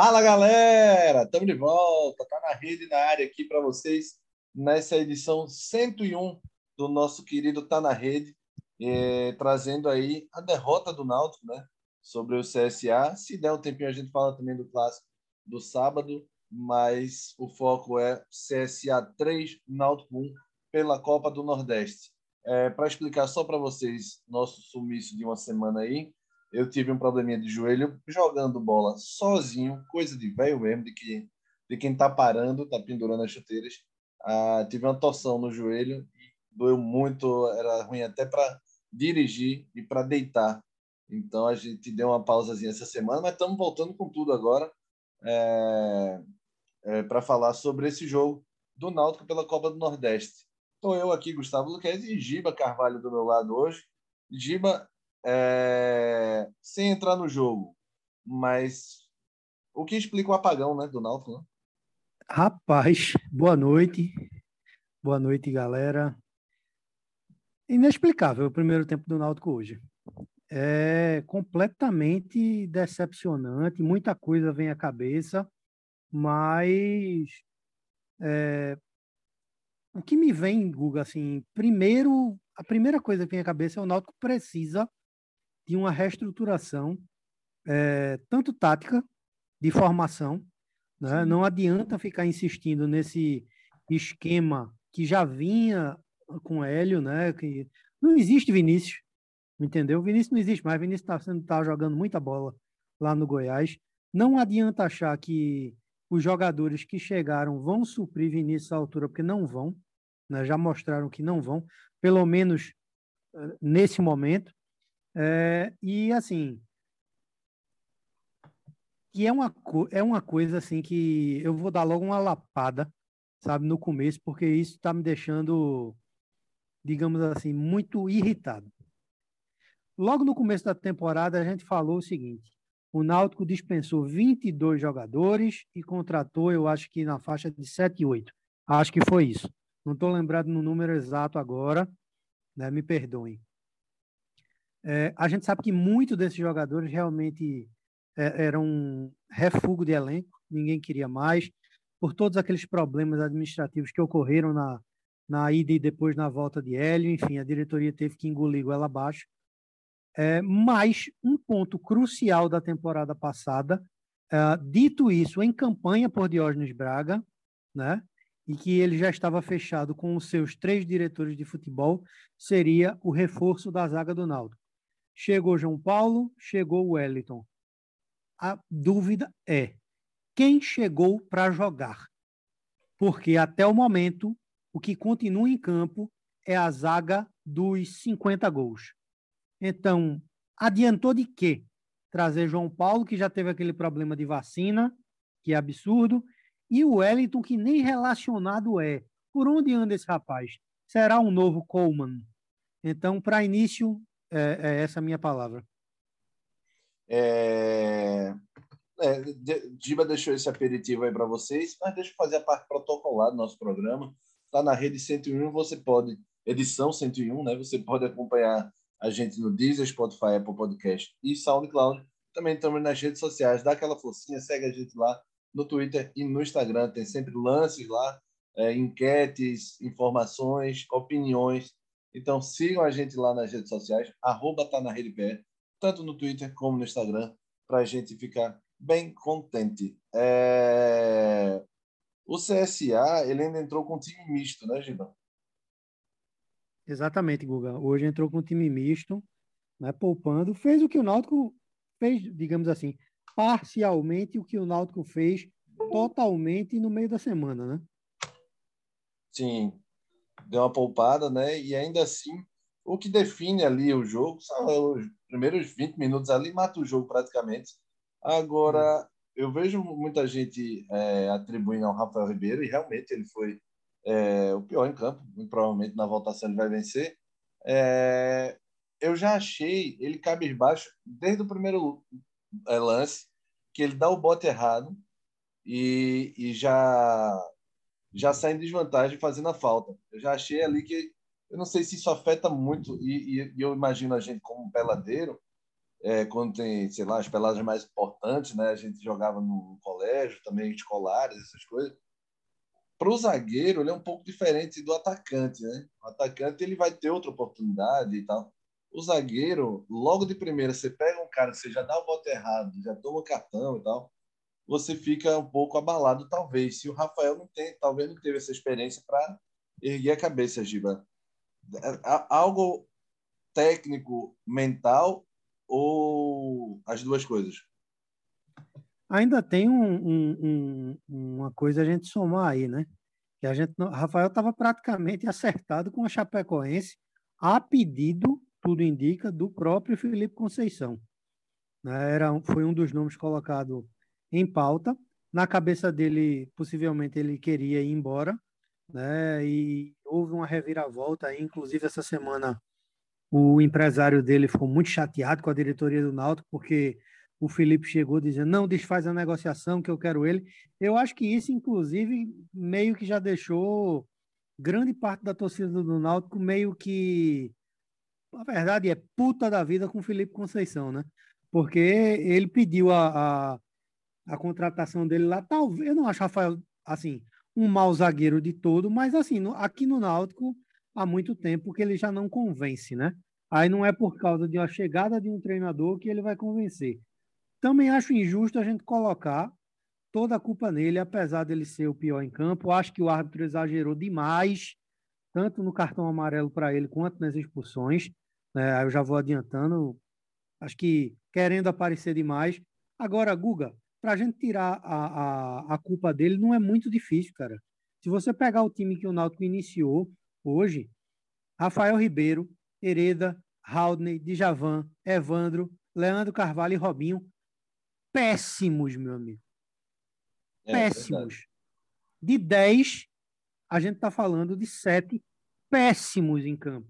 Fala galera, estamos de volta, tá na rede na área aqui para vocês nessa edição 101 do nosso querido Tá na Rede, é, trazendo aí a derrota do Náutico, né, sobre o CSA. Se der um tempinho a gente fala também do clássico do sábado, mas o foco é CSA 3, Náutico 1 pela Copa do Nordeste. É, para explicar só para vocês nosso sumiço de uma semana aí, eu tive um probleminha de joelho jogando bola sozinho, coisa de velho mesmo, de, que, de quem tá parando, tá pendurando as chuteiras. Ah, tive uma torção no joelho doeu muito, era ruim até para dirigir e para deitar. Então a gente deu uma pausazinha essa semana, mas estamos voltando com tudo agora é, é, para falar sobre esse jogo do Náutico pela Copa do Nordeste. Estou eu aqui, Gustavo Luquez, e Giba Carvalho do meu lado hoje. Giba, é, sem entrar no jogo, mas o que explica o apagão né, do Náutico? Né? Rapaz, boa noite. Boa noite, galera. Inexplicável o primeiro tempo do Náutico hoje. É completamente decepcionante, muita coisa vem à cabeça, mas é, o que me vem, Guga, assim, primeiro, a primeira coisa que vem à cabeça é o Náutico precisa de uma reestruturação, é, tanto tática, de formação, né? não adianta ficar insistindo nesse esquema que já vinha com Hélio, né? que não existe Vinícius, entendeu? Vinícius não existe mais, Vinícius está tá jogando muita bola lá no Goiás. Não adianta achar que os jogadores que chegaram vão suprir Vinícius à altura, porque não vão, né? já mostraram que não vão, pelo menos eh, nesse momento. É, e assim, que é uma, é uma coisa assim que eu vou dar logo uma lapada, sabe, no começo, porque isso está me deixando, digamos assim, muito irritado. Logo no começo da temporada, a gente falou o seguinte: o Náutico dispensou 22 jogadores e contratou, eu acho que na faixa de 7 e 8. Acho que foi isso. Não estou lembrado no número exato agora, né? me perdoem. É, a gente sabe que muitos desses jogadores realmente é, eram um refúgio de elenco, ninguém queria mais, por todos aqueles problemas administrativos que ocorreram na, na ida e depois na volta de Hélio, enfim, a diretoria teve que engolir ela abaixo. É, mas um ponto crucial da temporada passada, é, dito isso em campanha por Diógenes Braga, né, e que ele já estava fechado com os seus três diretores de futebol, seria o reforço da zaga do Naldo. Chegou João Paulo, chegou Wellington. A dúvida é: quem chegou para jogar? Porque até o momento, o que continua em campo é a zaga dos 50 gols. Então, adiantou de quê? Trazer João Paulo, que já teve aquele problema de vacina, que é absurdo, e o Wellington, que nem relacionado é. Por onde anda esse rapaz? Será um novo Coleman? Então, para início, é, é essa a minha palavra. É... É, Diba deixou esse aperitivo aí para vocês, mas deixa eu fazer a parte protocolar do nosso programa. Está na rede 101, você pode, edição 101, né? Você pode acompanhar a gente no Deezer, Spotify, Apple Podcast e SoundCloud. Também estamos nas redes sociais, dá aquela forcinha, segue a gente lá no Twitter e no Instagram. Tem sempre lances lá, é, enquetes, informações, opiniões então sigam a gente lá nas redes sociais, arroba tá na rede pé, tanto no Twitter como no Instagram, para a gente ficar bem contente. É... O CSA, ele ainda entrou com time misto, né, Gibão? Exatamente, Guga. Hoje entrou com time misto, né, poupando. Fez o que o Náutico fez, digamos assim, parcialmente o que o Náutico fez totalmente no meio da semana, né? Sim, deu uma poupada, né? E ainda assim, o que define ali o jogo são os primeiros 20 minutos ali, mata o jogo praticamente. Agora, eu vejo muita gente é, atribuindo ao Rafael Ribeiro, e realmente ele foi é, o pior em campo, provavelmente na votação ele vai vencer. É, eu já achei ele cabisbaixo desde o primeiro é, lance, que ele dá o bote errado e, e já já sai em desvantagem fazendo a falta. Eu já achei ali que, eu não sei se isso afeta muito, e, e, e eu imagino a gente como peladeiro, é, quando tem, sei lá, as peladas mais importantes, né? A gente jogava no colégio, também escolares, essas coisas. Para o zagueiro, ele é um pouco diferente do atacante, né? O atacante ele vai ter outra oportunidade e tal. O zagueiro, logo de primeira, você pega um cara que você já dá o voto errado, já toma cartão e tal, você fica um pouco abalado, talvez. Se o Rafael não tem, talvez não teve essa experiência para erguer a cabeça, Giba. É, algo técnico, mental ou as duas coisas? Ainda tem um, um, um, uma coisa a gente somar aí, né? Que a gente, Rafael estava praticamente acertado com a Chapecoense a pedido, tudo indica, do próprio Felipe Conceição. Né? Era, foi um dos nomes colocado em pauta. Na cabeça dele, possivelmente ele queria ir embora, né? E houve uma reviravolta aí, inclusive essa semana o empresário dele ficou muito chateado com a diretoria do Náutico porque o Felipe chegou dizendo não desfaz a negociação que eu quero ele. Eu acho que isso inclusive meio que já deixou grande parte da torcida do Náutico meio que a verdade é puta da vida com o Felipe Conceição, né? Porque ele pediu a, a a contratação dele lá. Talvez, eu não acho Rafael, assim, um mau zagueiro de todo, mas, assim, no, aqui no Náutico, há muito tempo que ele já não convence, né? Aí não é por causa de uma chegada de um treinador que ele vai convencer. Também acho injusto a gente colocar toda a culpa nele, apesar dele ser o pior em campo. Acho que o árbitro exagerou demais, tanto no cartão amarelo para ele quanto nas expulsões. É, eu já vou adiantando. Acho que querendo aparecer demais. Agora, Guga, para a gente tirar a, a, a culpa dele não é muito difícil, cara. Se você pegar o time que o Náutico iniciou hoje, Rafael Ribeiro, Hereda, Haldney, Djavan, Evandro, Leandro Carvalho e Robinho, péssimos, meu amigo. É, péssimos. É de 10, a gente está falando de 7 péssimos em campo.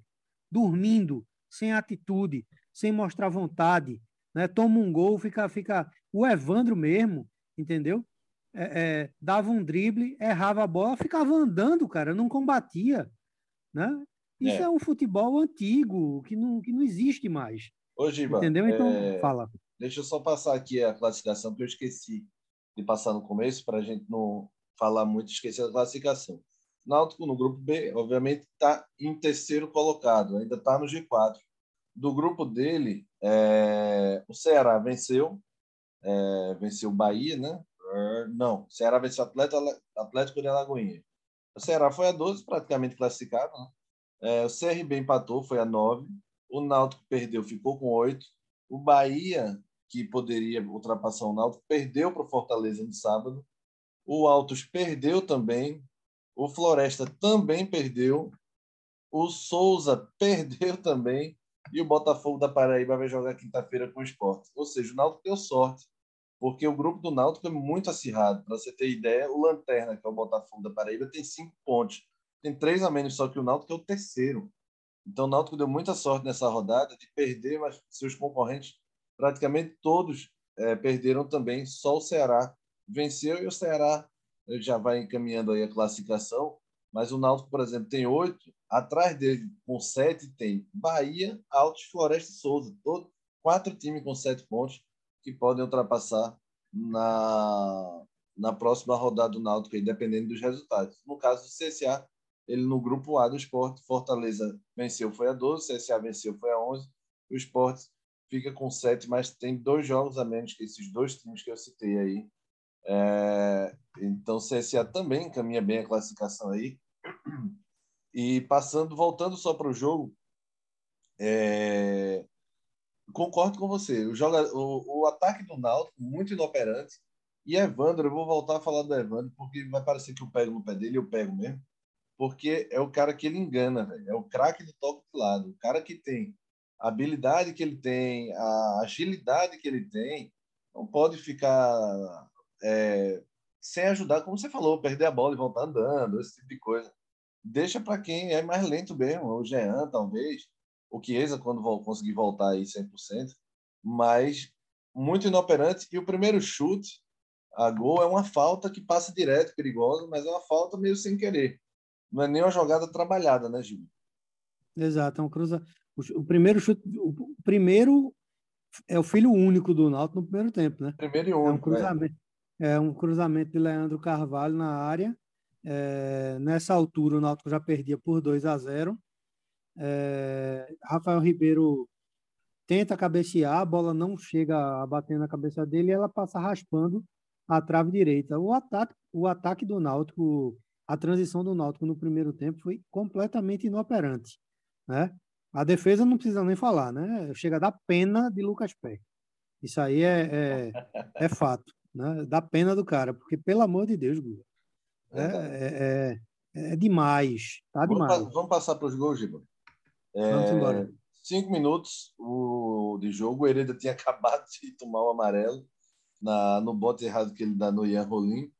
Dormindo, sem atitude, sem mostrar vontade, né? Toma um gol, fica, fica. O Evandro mesmo, entendeu? É, é, dava um drible, errava a bola, ficava andando, cara, não combatia, né? Isso é, é um futebol antigo que não, que não existe mais. Ô, Giba, entendeu? Então, é... fala. Deixa eu só passar aqui a classificação, que eu esqueci de passar no começo, para a gente não falar muito, esquecer a classificação. Náutico no grupo B, obviamente, está em terceiro colocado, ainda está no G4 do grupo dele, é, o Ceará venceu, é, venceu o Bahia, né? Não, o Ceará venceu o Atlético, Atlético de Alagoinha. O Ceará foi a 12, praticamente classificado. Né? É, o CRB empatou, foi a 9. O Náutico perdeu, ficou com 8. O Bahia, que poderia ultrapassar o Náutico, perdeu para o Fortaleza no sábado. O Altos perdeu também. O Floresta também perdeu. O Souza perdeu também e o Botafogo da Paraíba vai jogar quinta-feira com o Sport. Ou seja, o Náutico deu sorte, porque o grupo do Náutico é muito acirrado. Para você ter ideia, o Lanterna, que é o Botafogo da Paraíba, tem cinco pontos. Tem três a menos só que o Náutico, é o terceiro. Então o Náutico deu muita sorte nessa rodada de perder, mas seus concorrentes, praticamente todos, é, perderam também. Só o Ceará venceu e o Ceará já vai encaminhando aí a classificação. Mas o Náutico, por exemplo, tem oito Atrás dele, com sete, tem Bahia, Altos, Floresta e Souza. Todo, quatro times com sete pontos que podem ultrapassar na, na próxima rodada do Náutico, dependendo dos resultados. No caso do CSA, ele no grupo A do esporte, Fortaleza venceu, foi a 12, CSA venceu, foi a 11. O esporte fica com sete, mas tem dois jogos a menos que esses dois times que eu citei aí. É, então, CSA também caminha bem a classificação aí. E passando, voltando só para o jogo, é... concordo com você. O, joga... o, o ataque do Náutico muito inoperante. E Evandro, eu vou voltar a falar do Evandro, porque vai parecer que eu pego no pé dele, eu pego mesmo. Porque é o cara que ele engana. É o craque do toque de lado. O cara que tem a habilidade que ele tem, a agilidade que ele tem, não pode ficar é, sem ajudar, como você falou, perder a bola e voltar andando, esse tipo de coisa deixa para quem é mais lento mesmo, o Jean, talvez, o Chiesa, quando conseguir voltar aí 100%, mas muito inoperante. E o primeiro chute, a gol, é uma falta que passa direto, perigosa, mas é uma falta meio sem querer. Não é nem uma jogada trabalhada, né, Gil? Exato, é um cruza. O primeiro chute, o primeiro é o filho único do Náutico no primeiro tempo, né? Primeiro e único. É um cruzamento, é. É um cruzamento de Leandro Carvalho na área. É, nessa altura, o Náutico já perdia por 2 a 0. É, Rafael Ribeiro tenta cabecear, a bola não chega a bater na cabeça dele e ela passa raspando a trave direita. O ataque, o ataque do Náutico, a transição do Náutico no primeiro tempo foi completamente inoperante, né? A defesa não precisa nem falar, né? Chega a dar pena de Lucas Pé. Isso aí é, é, é, fato, né? Dá pena do cara, porque, pelo amor de Deus, Guga, é, é, é, é demais, tá demais. Vamos, vamos passar para os gols, Giba. vamos embora. Cinco minutos o, de jogo, o Hereda tinha acabado de tomar o amarelo na, no bote errado que ele dá no Ian Rolim.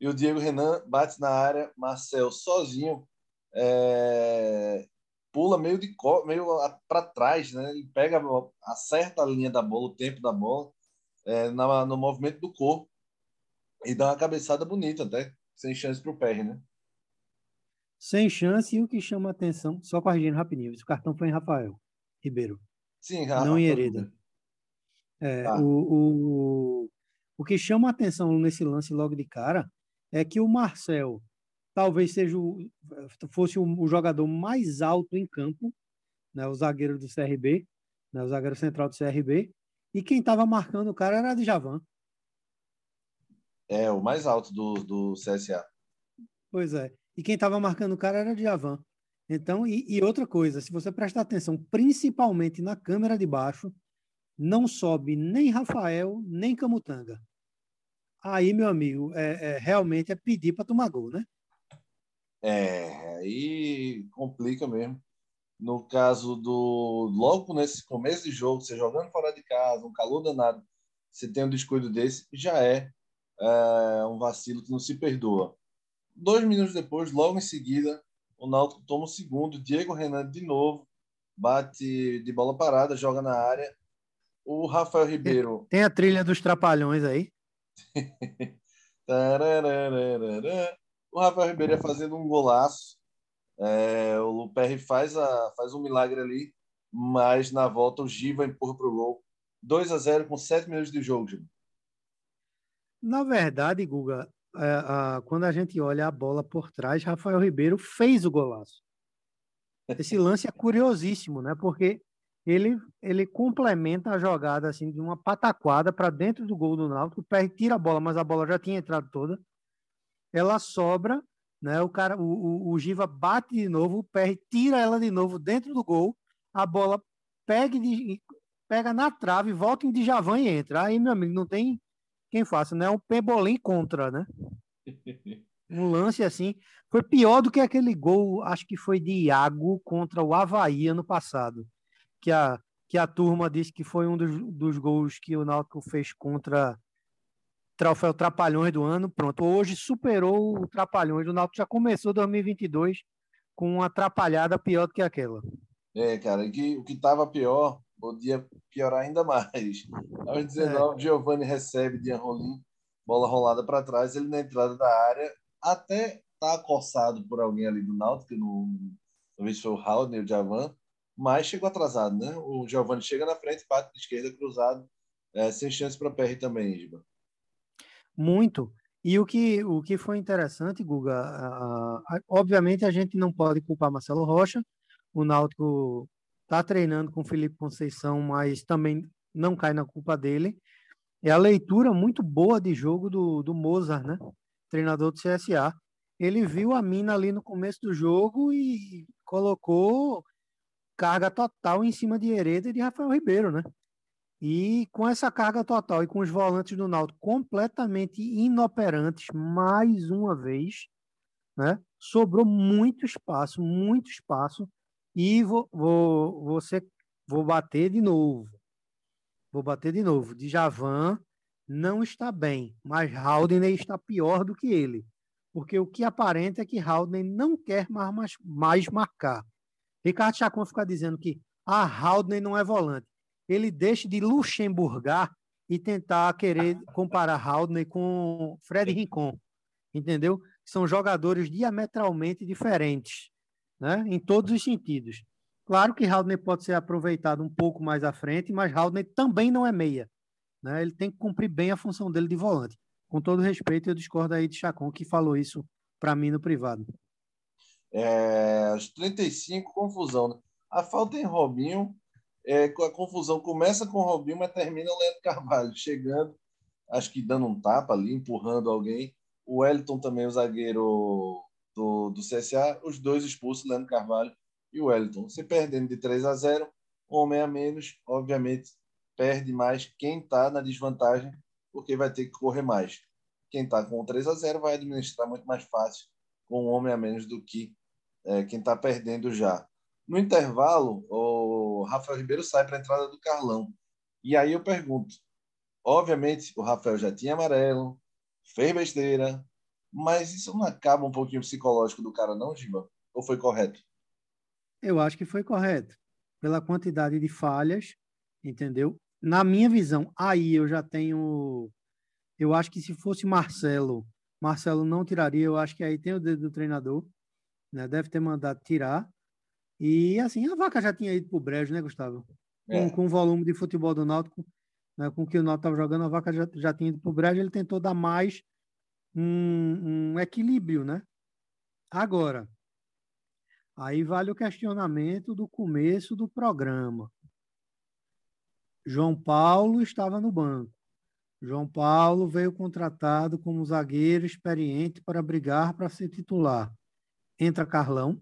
E o Diego Renan bate na área, Marcel sozinho é, pula meio de meio para trás, né? Ele pega, acerta a linha da bola, o tempo da bola, é, na, no movimento do corpo e dá uma cabeçada bonita até, sem chance para o PR, né? Sem chance e o que chama a atenção, só corrigindo rapidinho, o cartão foi em Rafael Ribeiro. Sim, Rafael. Não em Hereda. É, tá. o, o, o que chama a atenção nesse lance logo de cara é que o Marcel talvez seja o, fosse o, o, jogador mais alto em campo, né, o zagueiro do CRB, né, o zagueiro central do CRB, e quem estava marcando o cara era Djavan. É, o mais alto do, do CSA. Pois é. E quem estava marcando o cara era Djavan. Então, e, e, outra coisa, se você prestar atenção, principalmente na câmera de baixo, não sobe nem Rafael, nem Camutanga. Aí, meu amigo, é, é realmente é pedir para tomar gol, né? É, aí complica mesmo. No caso do. Logo nesse começo de jogo, você jogando fora de casa, um calor danado, você tem um descuido desse, já é, é um vacilo que não se perdoa. Dois minutos depois, logo em seguida, o Náutico toma o segundo. Diego Renan de novo bate de bola parada, joga na área. O Rafael Ribeiro. Tem a trilha dos trapalhões aí. o Rafael Ribeiro ia fazendo um golaço. É, o Luperri faz, a, faz um milagre ali, mas na volta o Giva empurra para o gol. 2 a 0 com 7 minutos de jogo. Na verdade, Guga, é, quando a gente olha a bola por trás, Rafael Ribeiro fez o golaço. Esse lance é curiosíssimo, né? Porque ele, ele complementa a jogada assim de uma pataquada para dentro do gol do Náutico, o pé tira a bola, mas a bola já tinha entrado toda ela sobra, né? O cara, o, o, o Giva bate de novo, o PR tira ela de novo dentro do gol, a bola pega, de, pega na trave, volta em Djavan e entra. Aí, meu amigo, não tem quem faça, né? É um pebolim contra, né? Um lance assim. Foi pior do que aquele gol, acho que foi de Iago contra o Havaí ano passado. Que a, que a turma disse que foi um dos, dos gols que o Náutico fez contra troféu Trapalhões do ano, pronto. Hoje superou o Trapalhões. O Náutico já começou 2022 com uma atrapalhada pior do que aquela. É, cara, que, o que estava pior podia piorar ainda mais. Aos 19, é. Giovanni recebe de Rolim, bola rolada para trás, ele na entrada da área, até tá acossado por alguém ali do Náutico, que não, talvez foi o Haldner, o Javan, mas chegou atrasado, né? O Giovanni chega na frente, bate de esquerda, cruzado, é, sem chance para PR também, Isba. Muito. E o que, o que foi interessante, Guga, obviamente a gente não pode culpar Marcelo Rocha, o Náutico está treinando com Felipe Conceição, mas também não cai na culpa dele. É a leitura muito boa de jogo do, do Mozart, né? Treinador do CSA. Ele viu a mina ali no começo do jogo e colocou carga total em cima de Hereda e de Rafael Ribeiro, né? E com essa carga total e com os volantes do Náutico completamente inoperantes, mais uma vez, né? sobrou muito espaço, muito espaço. E vou, vou, ser, vou bater de novo. Vou bater de novo. Djavan não está bem, mas Haldane está pior do que ele. Porque o que aparenta é que Haldane não quer mais, mais marcar. Ricardo Chacon fica dizendo que a ah, Haldane não é volante ele deixe de luxemburgar e tentar querer comparar Haldner com Fred Rincon, entendeu? São jogadores diametralmente diferentes, né? Em todos os sentidos. Claro que Haldner pode ser aproveitado um pouco mais à frente, mas Haldner também não é meia. Né? Ele tem que cumprir bem a função dele de volante. Com todo respeito, eu discordo aí de Chacon, que falou isso para mim no privado. É, aos 35, confusão. Né? A falta em Robinho, é, a confusão começa com o Robinho, mas termina o Leandro Carvalho chegando, acho que dando um tapa ali, empurrando alguém. O Wellington também, o zagueiro do, do CSA, os dois expulsos, Leandro Carvalho e o Wellington. Se perdendo de 3 a 0, homem a menos, obviamente, perde mais quem está na desvantagem, porque vai ter que correr mais. Quem está com 3 a 0 vai administrar muito mais fácil com um homem a menos do que é, quem está perdendo já. No intervalo, Rafael Ribeiro sai para a entrada do Carlão. E aí eu pergunto: obviamente, o Rafael já tinha amarelo, fez besteira, mas isso não acaba um pouquinho psicológico do cara, não, Giba? Ou foi correto? Eu acho que foi correto. Pela quantidade de falhas, entendeu? Na minha visão, aí eu já tenho. Eu acho que se fosse Marcelo, Marcelo não tiraria. Eu acho que aí tem o dedo do treinador, né? Deve ter mandado tirar. E assim, a vaca já tinha ido para o brejo, né, Gustavo? É. Com, com, o volume de futebol do Náutico, né, com o que o Náutico estava jogando, a vaca já, já tinha ido para o brejo. Ele tentou dar mais um, um equilíbrio, né? Agora, aí vale o questionamento do começo do programa. João Paulo estava no banco. João Paulo veio contratado como zagueiro experiente para brigar para ser titular. Entra Carlão.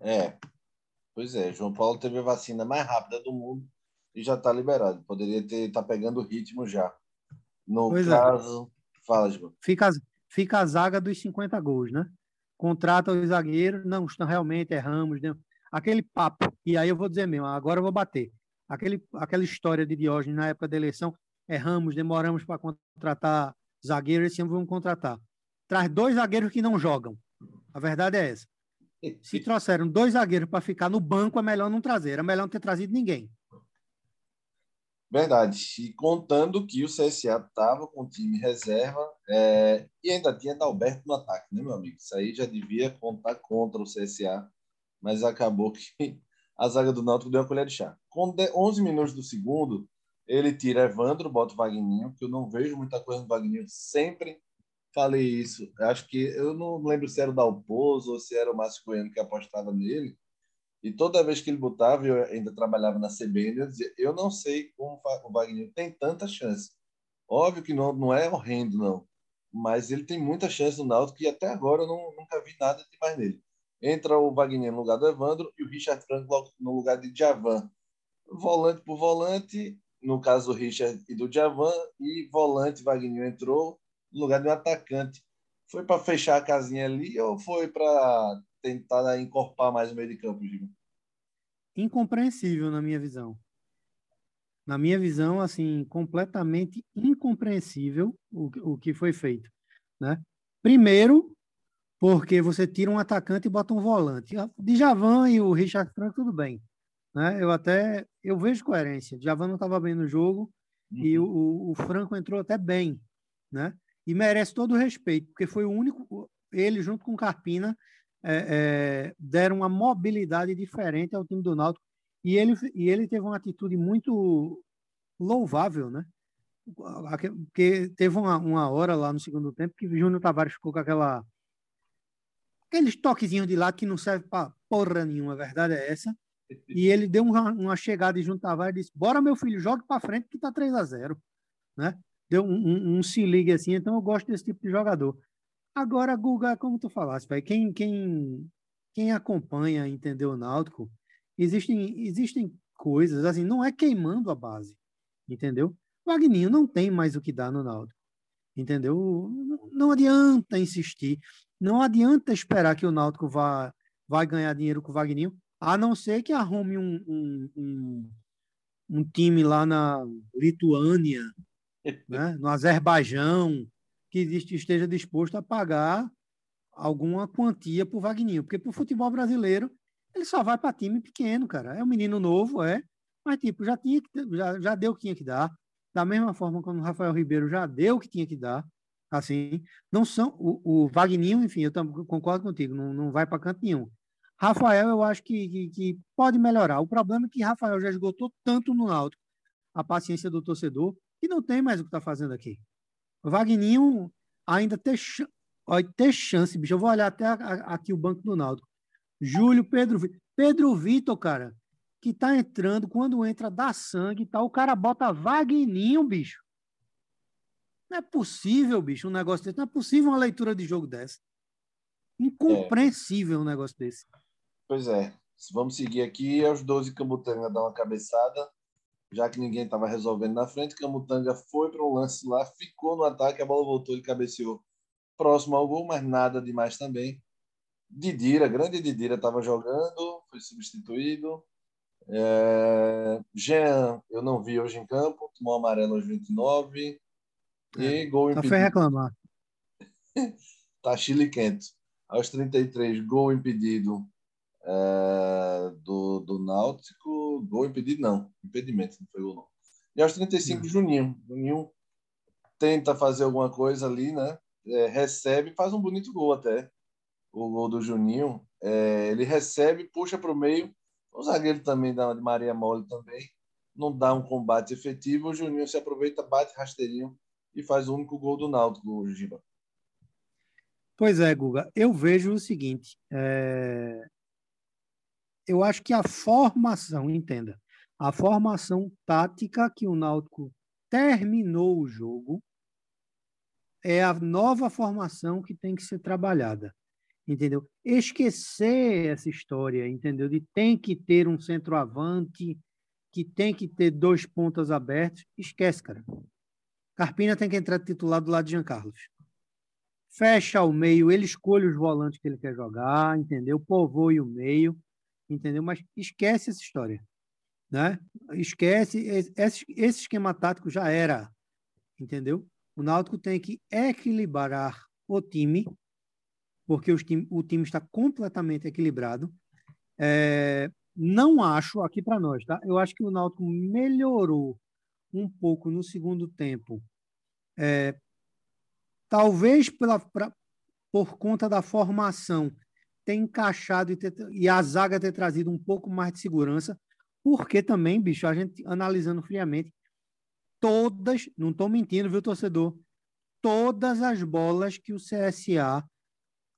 É, pois é. João Paulo teve a vacina mais rápida do mundo e já está liberado. Poderia ter tá pegando ritmo já. No pois é. caso, é. fala, João. Fica, fica a zaga dos 50 gols, né? Contrata o zagueiro, não, estão realmente erramos, né? aquele papo. E aí eu vou dizer mesmo, agora eu vou bater. Aquele, aquela história de Diógenes na época da eleição, erramos, demoramos para contratar zagueiro, esse ano vamos contratar. Traz dois zagueiros que não jogam. A verdade é essa. Se trouxeram dois zagueiros para ficar no banco, é melhor não trazer. É melhor não ter trazido ninguém. Verdade. E contando que o CSA estava com o time reserva é... e ainda tinha Dalberto no ataque, né, meu amigo? Isso aí já devia contar contra o CSA, mas acabou que a zaga do Náutico deu uma colher de chá. Com 11 minutos do segundo, ele tira Evandro, bota o Vagninho, que eu não vejo muita coisa no Vagninho. Sempre falei isso. Acho que eu não lembro se era o Dalpozo ou se era o Márcio Goiano que apostava nele. E toda vez que ele botava, eu ainda trabalhava na CBN, eu dizia, eu não sei como o Wagner tem tanta chance. Óbvio que não, não é horrendo, não. Mas ele tem muita chance no Náutico e até agora eu não, nunca vi nada demais nele. Entra o Wagner no lugar do Evandro e o Richard Franco no lugar de Javan. Volante por volante, no caso do Richard e do Javan, e volante Wagner entrou no lugar de um atacante. Foi para fechar a casinha ali ou foi para tentar encorpar mais o meio de campo, Gil? Incompreensível na minha visão. Na minha visão, assim, completamente incompreensível o, o que foi feito, né? Primeiro, porque você tira um atacante e bota um volante. De Javan e o Richard Franco, tudo bem. Né? Eu até eu vejo coerência. Javan não estava bem no jogo uhum. e o, o, Franco entrou até bem, né? E merece todo o respeito, porque foi o único, ele junto com Carpina é, é, deram uma mobilidade diferente ao time do Náutico e ele e ele teve uma atitude muito louvável, né? Porque teve uma, uma hora lá no segundo tempo que Júnior Tavares ficou com aquela aqueles toquezinhos de lado que não serve para porra nenhuma, a verdade é essa. E ele deu uma, uma chegada e Tavares e disse: Bora, meu filho, jogue para frente que tá 3 a 0 né? Deu um, um, um, se liga assim, então eu gosto desse tipo de jogador. Agora, Guga, como tu falaste, pai, quem, quem, quem acompanha, entendeu o Náutico, existem, existem coisas, assim, não é queimando a base, entendeu? O Agninho não tem mais o que dar no Náutico, entendeu? Não, não adianta insistir. Não adianta esperar que o Náutico vá, vai ganhar dinheiro com o Vagninho, a não ser que arrume um, um, um, um time lá na Lituânia, né? no Azerbaijão, que esteja disposto a pagar alguma quantia para o Vagninho. Porque para o futebol brasileiro, ele só vai para time pequeno, cara. É um menino novo, é. Mas, tipo, já, tinha que, já, já deu o que tinha que dar. Da mesma forma como o Rafael Ribeiro já deu o que tinha que dar assim, não são o, o Vagninho, enfim, eu concordo contigo, não, não vai para canto nenhum. Rafael, eu acho que, que, que, pode melhorar. O problema é que Rafael já esgotou tanto no Náutico a paciência do torcedor que não tem mais o que está fazendo aqui. O Vagninho ainda ter chance, bicho. Eu vou olhar até a, a, aqui o banco do Náutico. Júlio, Pedro Vitor. Pedro Vitor, cara, que tá entrando, quando entra, dá sangue e tá, tal. O cara bota Vagninho, bicho. Não é possível, bicho, um negócio desse. Não é possível uma leitura de jogo dessa. Incompreensível é. um negócio desse. Pois é. Vamos seguir aqui. Aos 12, Camutanga dá uma cabeçada. Já que ninguém estava resolvendo na frente, Camutanga foi para um lance lá, ficou no ataque, a bola voltou e cabeceou próximo ao gol, mas nada demais também. Didira, grande Didira, estava jogando, foi substituído. É... Jean, eu não vi hoje em campo, tomou amarelo aos 29. E é, gol impedido. Só foi reclamar. tá chile quente. Aos 33, gol impedido é, do, do Náutico. Gol impedido, não. Impedimento, não foi gol, não. E aos 35, Juninho. Juninho tenta fazer alguma coisa ali, né? É, recebe, faz um bonito gol até. O gol do Juninho. É, ele recebe, puxa para o meio. O zagueiro também dá uma de Maria Mole também. Não dá um combate efetivo. O Juninho se aproveita, bate rasteirinho e faz o único gol do Náutico, Giba. Pois é, Guga. Eu vejo o seguinte: é... eu acho que a formação, entenda, a formação tática que o Náutico terminou o jogo é a nova formação que tem que ser trabalhada. Entendeu? Esquecer essa história, entendeu? De tem que ter um centroavante, que tem que ter dois pontas abertos. Esquece, cara. Carpina tem que entrar titular do lado de Jean Carlos. Fecha o meio, ele escolhe os volantes que ele quer jogar, entendeu? Povoe o meio, entendeu? Mas esquece essa história, né? Esquece, esse, esse esquema tático já era, entendeu? O Náutico tem que equilibrar o time, porque time, o time está completamente equilibrado. É, não acho, aqui para nós, tá? Eu acho que o Náutico melhorou um pouco no segundo tempo é, talvez pela, pra, por conta da formação ter encaixado e, ter, e a zaga ter trazido um pouco mais de segurança, porque também, bicho, a gente analisando friamente, todas, não estou mentindo, viu, torcedor? Todas as bolas que o CSA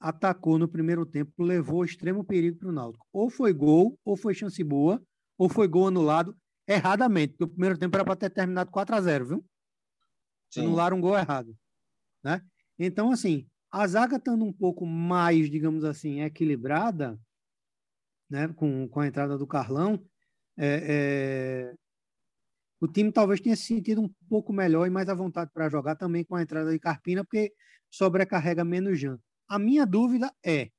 atacou no primeiro tempo levou extremo perigo para o Náutico. Ou foi gol, ou foi chance boa, ou foi gol anulado erradamente, porque o primeiro tempo era para ter terminado 4 a 0 viu? Sim. anularam um gol errado. Né? Então, assim, a zaga estando um pouco mais, digamos assim, equilibrada, né, com, com a entrada do Carlão, é, é, o time talvez tenha se sentido um pouco melhor e mais à vontade para jogar também com a entrada de Carpina, porque sobrecarrega menos Jean. A minha dúvida é: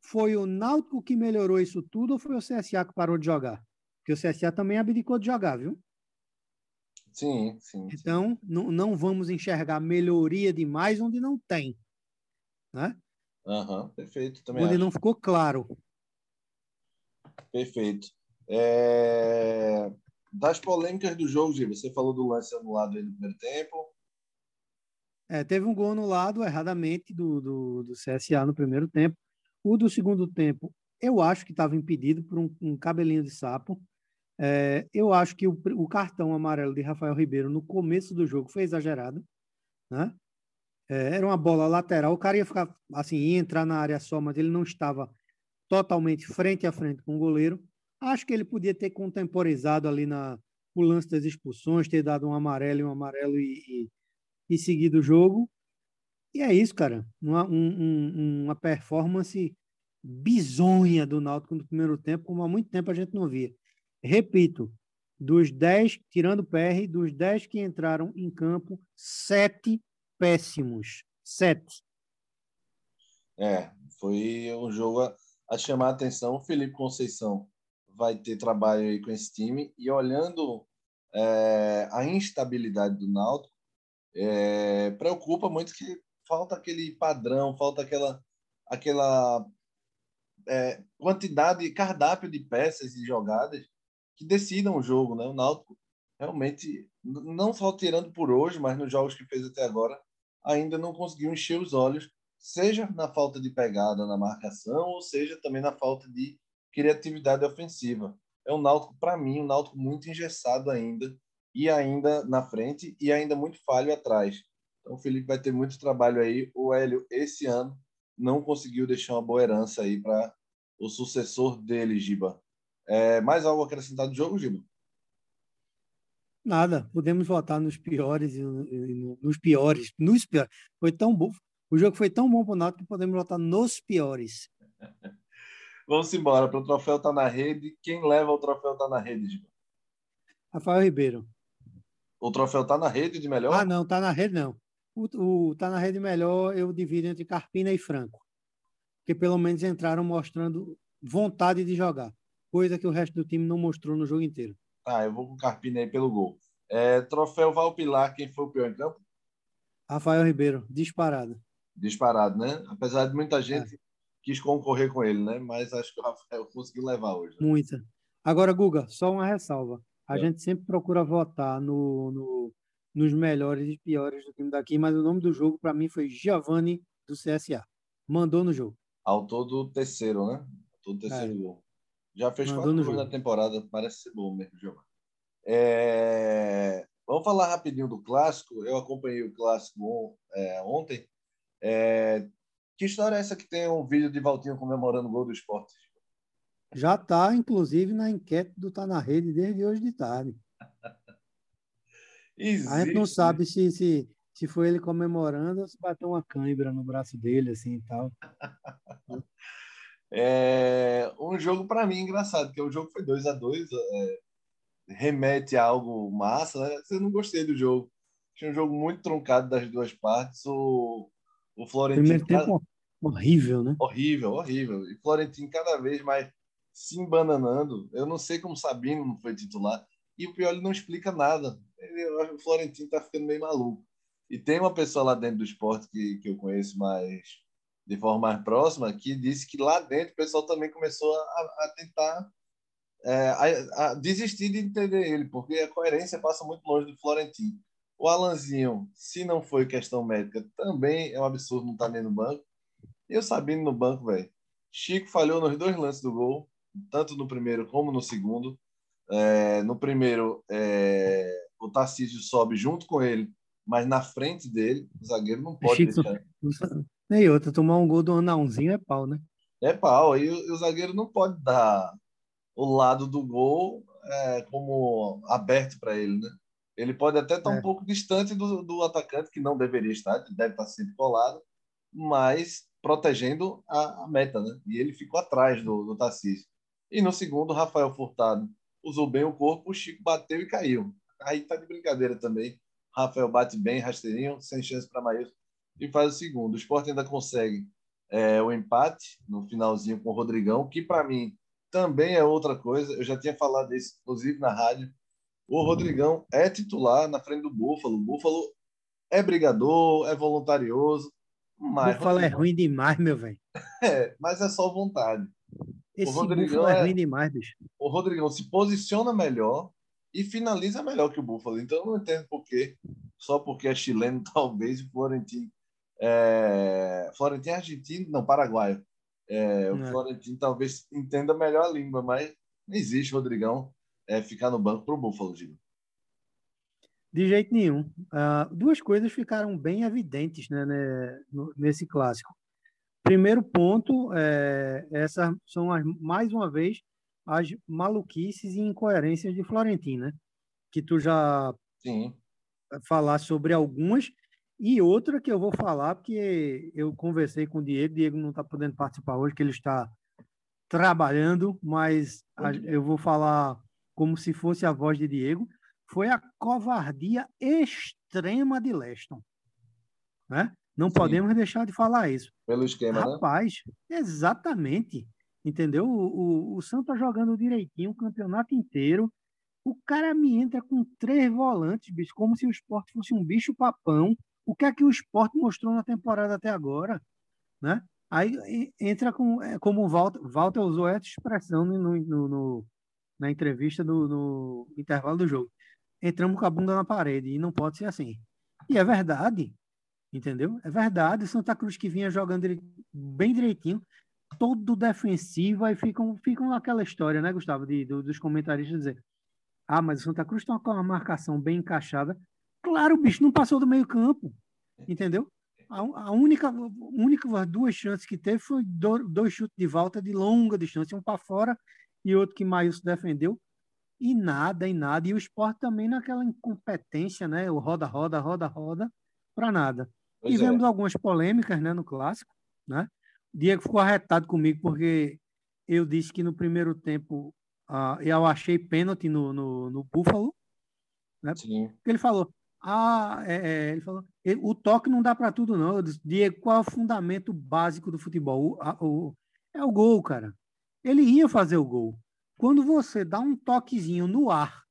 foi o Náutico que melhorou isso tudo ou foi o CSA que parou de jogar? Porque o CSA também abdicou de jogar, viu? Sim, sim. Então, sim. Não, não vamos enxergar melhoria demais onde não tem. Né? Uhum, perfeito. Também onde acho. não ficou claro. Perfeito. É... Das polêmicas do jogo, Gil, você falou do lance anulado aí no primeiro tempo. É, teve um gol anulado erradamente do, do, do CSA no primeiro tempo. O do segundo tempo, eu acho que estava impedido por um, um cabelinho de sapo. É, eu acho que o, o, cartão amarelo de Rafael Ribeiro no começo do jogo foi exagerado, né? É, era uma bola lateral, o cara ia ficar assim, ia entrar na área só, mas ele não estava totalmente frente a frente com o goleiro. Acho que ele podia ter contemporizado ali na o lance das expulsões, ter dado um amarelo e um amarelo e, e, e seguido o jogo. E é isso, cara. Uma, um, um, uma performance bizonha do Náutico no primeiro tempo, como há muito tempo a gente não via. Repito, dos 10, tirando o PR, dos 10 que entraram em campo, sete péssimos. Sete. É, foi um jogo a, a chamar a atenção. O Felipe Conceição vai ter trabalho aí com esse time. E olhando é, a instabilidade do Náutico, é, preocupa muito que falta aquele padrão, falta aquela, aquela é, quantidade, cardápio de peças e jogadas que decidam o jogo, né? O Náutico realmente, não só tirando por hoje, mas nos jogos que fez até agora, ainda não conseguiu encher os olhos. seja na falta de pegada na marcação, ou seja também na falta de criatividade ofensiva. É um Náutico, para mim, um Náutico muito engessado ainda, e ainda na frente, e ainda muito falho atrás. Então o Felipe vai ter muito trabalho aí. O Hélio, esse ano, não conseguiu deixar uma boa herança aí para o sucessor dele, Giba. É, mais algo acrescentado do jogo, Giba? Nada. Podemos votar nos piores, nos piores, nos piores. Foi tão bom. O jogo foi tão bom para o Náutico que podemos votar nos piores. Vamos embora. Para o troféu tá na rede. Quem leva o troféu tá na rede, Giba? Rafael Ribeiro. O troféu tá na rede de melhor? Ah, não, tá na rede não. O, o tá na rede melhor eu divido entre Carpina e Franco. Que pelo menos entraram mostrando vontade de jogar, coisa que o resto do time não mostrou no jogo inteiro. Ah, eu vou com Carpina aí pelo gol. É, troféu Valpilar, quem foi o pior em campo? Rafael Ribeiro, disparado. Disparado, né? Apesar de muita gente é. quis concorrer com ele, né? Mas acho que o Rafael conseguiu levar hoje. Né? Muita. Agora, Guga, só uma ressalva. A é. gente sempre procura votar no, no, nos melhores e piores do time daqui, mas o nome do jogo para mim foi Giovanni do CSA. Mandou no jogo. Autor do terceiro, né? Autor do terceiro é. gol. Já fez Mandou quatro gols na temporada, parece ser bom mesmo, Giovanni. É... Vamos falar rapidinho do clássico. Eu acompanhei o clássico é, ontem. É... Que história é essa que tem um vídeo de Valtinho comemorando o gol do esporte? Já está, inclusive, na enquete do Tá na Rede desde hoje de tarde. A gente não sabe se, se, se foi ele comemorando ou se bateu uma cãibra no braço dele, assim e tal. É um jogo para mim engraçado, porque o jogo foi 2 a 2 é, remete a algo massa. Né? Eu não gostei do jogo. Tinha um jogo muito truncado das duas partes. O, o Florentino. Primeiro tempo horrível, né? Horrível, horrível. E Florentino cada vez mais se embananando. Eu não sei como Sabino não foi titular. E o pior, ele não explica nada. Ele, eu acho que o Florentino está ficando meio maluco. E tem uma pessoa lá dentro do esporte que, que eu conheço mais de forma mais próxima que disse que lá dentro o pessoal também começou a, a tentar é, a, a desistir de entender ele, porque a coerência passa muito longe do Florentino. O Alanzinho, se não foi questão médica, também é um absurdo não estar tá nem no banco. E o Sabino no banco, velho. Chico falhou nos dois lances do gol, tanto no primeiro como no segundo. É, no primeiro, é, o Tarcísio sobe junto com ele, mas na frente dele, o zagueiro não pode Chico, deixar. Nem outra, tomar um gol do Anãozinho é pau, né? É pau, e o, o zagueiro não pode dar o lado do gol é, como aberto para ele, né? Ele pode até estar é. um pouco distante do, do atacante, que não deveria estar, deve estar sempre colado, mas protegendo a, a meta, né? E ele ficou atrás do, do Tarcísio. E no segundo, Rafael Furtado usou bem o corpo, o Chico bateu e caiu. Aí tá de brincadeira também. Rafael bate bem, rasteirinho, sem chance para Maílson, e faz o segundo. O Sport ainda consegue é, o empate no finalzinho com o Rodrigão, que para mim também é outra coisa. Eu já tinha falado isso, inclusive na rádio. O Rodrigão é titular na frente do Búfalo. O Búfalo é brigador, é voluntarioso. Mas Búfalo é ruim demais, meu velho. É, mas é só vontade. Esse o Rodrigão é, é ruim demais, bicho. O Rodrigão se posiciona melhor e finaliza melhor que o Búfalo. Então eu não entendo por quê. Só porque é chileno, talvez, o Florentino. É... Florentino é argentino, não, paraguaio. É, o é. Florentino talvez entenda melhor a língua, mas não existe, Rodrigão, é, ficar no banco para o Búfalo, Gino. De jeito nenhum. Uh, duas coisas ficaram bem evidentes né, né, nesse clássico. Primeiro ponto, é, essas são as, mais uma vez as maluquices e incoerências de Florentino, né? Que tu já Sim. falaste sobre algumas e outra que eu vou falar porque eu conversei com o Diego, Diego não está podendo participar hoje, que ele está trabalhando, mas a, eu vou falar como se fosse a voz de Diego, foi a covardia extrema de Leston, né? Não Sim. podemos deixar de falar isso. Pelo esquema, né? Rapaz, né? exatamente. Entendeu? O, o, o Santos tá jogando direitinho o campeonato inteiro. O cara me entra com três volantes, bicho, como se o esporte fosse um bicho papão. O que é que o esporte mostrou na temporada até agora? Né? Aí entra com, é, como o Walter, Walter usou essa expressão no, no, no na entrevista do, no intervalo do jogo. Entramos com a bunda na parede e não pode ser assim. E é verdade. Entendeu? É verdade. Santa Cruz que vinha jogando bem direitinho, todo defensivo, aí ficam, ficam naquela história, né, Gustavo, de, do, dos comentaristas dizer: ah, mas o Santa Cruz está com uma marcação bem encaixada. Claro, o bicho não passou do meio-campo, entendeu? A, a, única, única duas chances que teve foi do, dois chutes de volta de longa distância, um para fora e outro que Maílson defendeu. E nada, e nada. E o esporte também naquela incompetência, né? O roda, roda, roda, roda, para nada. Pois Tivemos é. algumas polêmicas né, no clássico, né? Diego ficou arretado comigo porque eu disse que no primeiro tempo uh, eu achei pênalti no, no, no Buffalo, né? Sim. Ele falou, ah, é, é, ele falou, o toque não dá para tudo não. Eu disse, Diego, qual é o fundamento básico do futebol? O, a, o, é o gol, cara. Ele ia fazer o gol. Quando você dá um toquezinho no ar,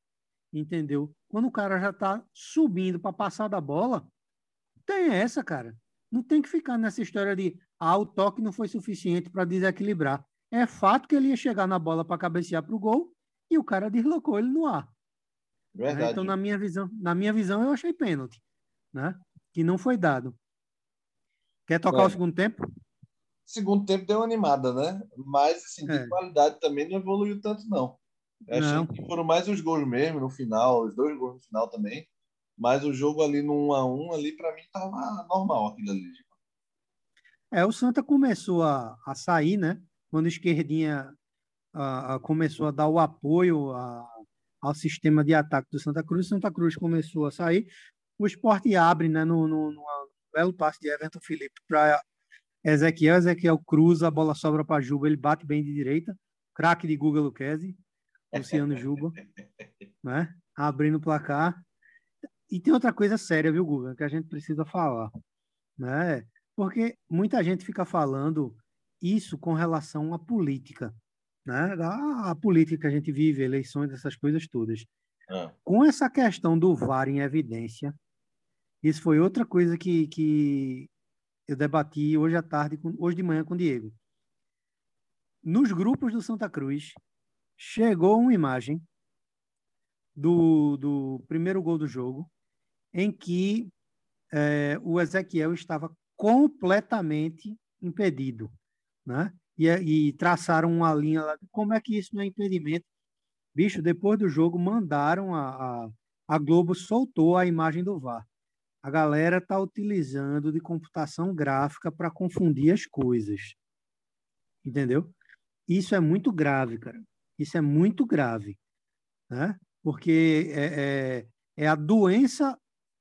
entendeu? Quando o cara já está subindo para passar da bola, tem essa, cara. Não tem que ficar nessa história de ah, o toque não foi suficiente para desequilibrar. É fato que ele ia chegar na bola para cabecear para o gol e o cara deslocou ele no ar. Né? Verdade. Então, na minha visão, na minha visão, eu achei pênalti, né? Que não foi dado. Quer tocar é. o segundo tempo? Segundo tempo deu uma animada, né? Mas assim, de é. qualidade também não evoluiu tanto, não. Eu achei não. que foram mais os gols mesmo no final, os dois gols no final também. Mas o jogo ali no 1 a 1 ali, para mim, tava normal aquilo ali. É, o Santa começou a, a sair, né? Quando a esquerdinha a, a começou a dar o apoio a, ao sistema de ataque do Santa Cruz, Santa Cruz começou a sair. O esporte abre, né? No, no, no belo passe de Everton Felipe para Ezequiel. Ezequiel cruza, a bola sobra para Juba, ele bate bem de direita. Craque de Guga Luquezzi, Luciano Juba, né? Abrindo o placar. E tem outra coisa séria, viu, Guga, que a gente precisa falar, né? Porque muita gente fica falando isso com relação à política, né? Política que a gente vive, eleições, essas coisas todas. Ah. Com essa questão do VAR em evidência, isso foi outra coisa que, que eu debati hoje à tarde, hoje de manhã com o Diego. Nos grupos do Santa Cruz, chegou uma imagem do, do primeiro gol do jogo, em que é, o Ezequiel estava completamente impedido, né? E, e, traçaram uma linha lá. Como é que isso não é impedimento? Bicho, depois do jogo mandaram a, a, a Globo soltou a imagem do VAR. A galera está utilizando de computação gráfica para confundir as coisas, entendeu? Isso é muito grave, cara. Isso é muito grave, né? Porque é, é, é a doença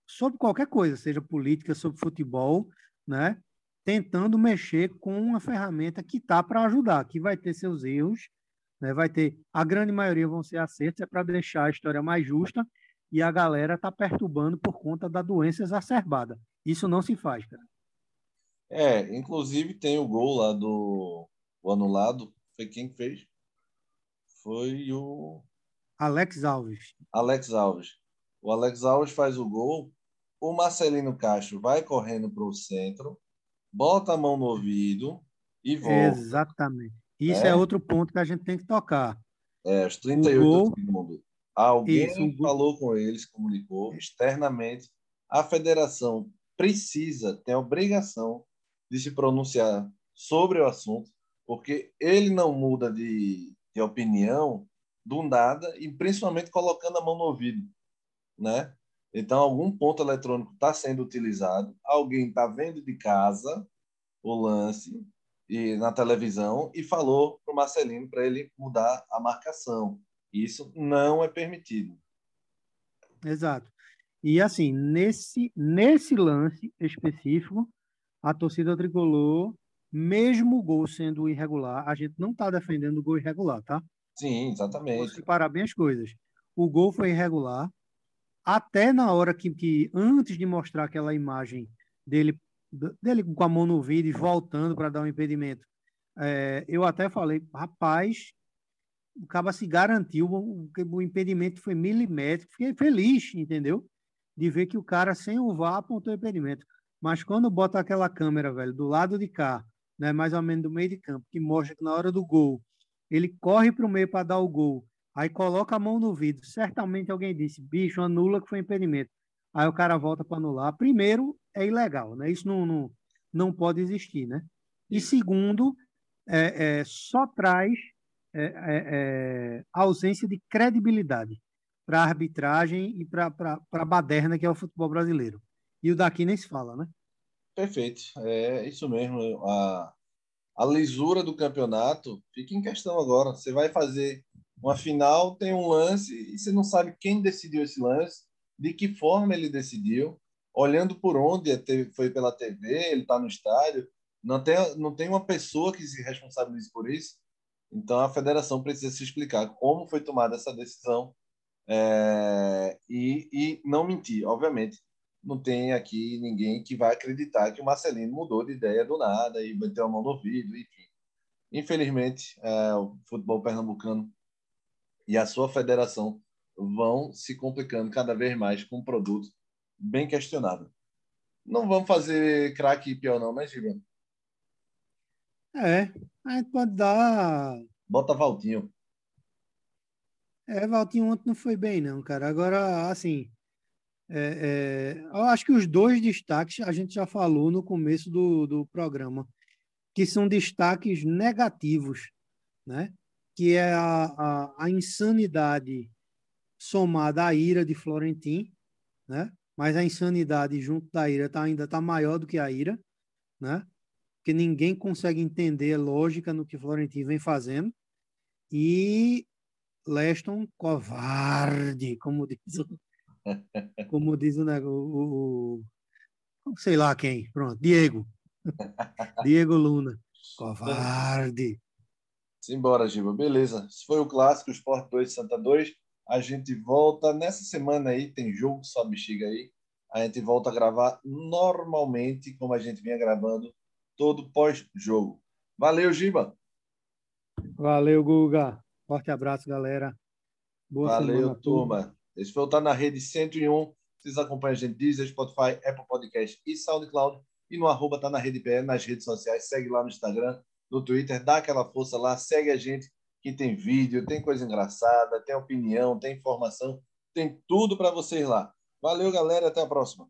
sobre qualquer coisa, seja política, sobre futebol, né? Tentando mexer com uma ferramenta que tá para ajudar, que vai ter seus erros, né? Vai ter a grande maioria vão ser acertos, é para deixar a história mais justa e a galera tá perturbando por conta da doença exacerbada. Isso não se faz, cara. É, inclusive tem o gol lá do o anulado, foi quem fez? Foi o Alex Alves. Alex Alves. O Alex Alves faz o gol o Marcelino Castro vai correndo para o centro, bota a mão no ouvido e volta. Exatamente. Isso é, é outro ponto que a gente tem que tocar. É, os 38 gol... segundos. Alguém Isso, falou com eles, comunicou externamente. A federação precisa, tem a obrigação de se pronunciar sobre o assunto, porque ele não muda de, de opinião do nada e principalmente colocando a mão no ouvido, né? Então, algum ponto eletrônico está sendo utilizado, alguém está vendo de casa o lance e na televisão e falou para o Marcelino para ele mudar a marcação. Isso não é permitido. Exato. E assim, nesse, nesse lance específico, a torcida tricolor, mesmo o gol sendo irregular, a gente não está defendendo o gol irregular, tá? Sim, exatamente. Vou separar bem as coisas. O gol foi irregular, até na hora que, que antes de mostrar aquela imagem dele, dele com a mão no vídeo e voltando para dar um impedimento, é, eu até falei, rapaz, o cara se garantiu, o, o impedimento foi milimétrico, fiquei feliz, entendeu? De ver que o cara sem o VAR apontou o impedimento. Mas quando bota aquela câmera, velho, do lado de cá, né, mais ou menos do meio de campo, que mostra que na hora do gol, ele corre para o meio para dar o gol, Aí coloca a mão no vidro. Certamente alguém disse, bicho, anula que foi impedimento. aí o cara volta para anular. Primeiro, é ilegal, né? Isso não, não, não pode existir, né? E segundo, é, é, só traz é, é, é ausência de credibilidade para a arbitragem e para a baderna que é o futebol brasileiro. E o daqui nem se fala, né? Perfeito, é isso mesmo. A, a lisura do campeonato fica em questão agora. Você vai fazer uma final, tem um lance e você não sabe quem decidiu esse lance, de que forma ele decidiu, olhando por onde foi pela TV, ele está no estádio. Não tem, não tem uma pessoa que se responsabilize por isso. Então a federação precisa se explicar como foi tomada essa decisão é, e, e não mentir. Obviamente, não tem aqui ninguém que vai acreditar que o Marcelino mudou de ideia do nada e meteu a mão no ouvido, enfim. Infelizmente, é, o futebol pernambucano e a sua federação vão se complicando cada vez mais com um produto bem questionável. Não vamos fazer craque pior não, né, Giba? É, a gente pode dar... Bota Valtinho. É, Valtinho ontem não foi bem não, cara. Agora, assim, é, é, eu acho que os dois destaques a gente já falou no começo do, do programa, que são destaques negativos, né? Que é a, a, a insanidade somada à ira de Florentin, né? mas a insanidade junto da ira tá, ainda está maior do que a ira, né? porque ninguém consegue entender a lógica no que Florentin vem fazendo, e Leston covarde, como diz, como diz o, o, o sei lá quem, pronto, Diego, Diego Luna, covarde. Simbora, Giba. Beleza. Esse foi o clássico Sport 2 Santa 2. A gente volta nessa semana aí, tem jogo só bexiga aí. A gente volta a gravar normalmente, como a gente vinha gravando, todo pós-jogo. Valeu, Giba. Valeu, Guga. Forte abraço, galera. Boa Valeu, turma. Esse foi o Tá na Rede 101. Vocês acompanham a gente Deezer, Spotify, Apple Podcast e SoundCloud. E no arroba Tá na Rede PE nas redes sociais. Segue lá no Instagram no Twitter, dá aquela força lá, segue a gente que tem vídeo, tem coisa engraçada, tem opinião, tem informação, tem tudo para vocês lá. Valeu, galera, até a próxima.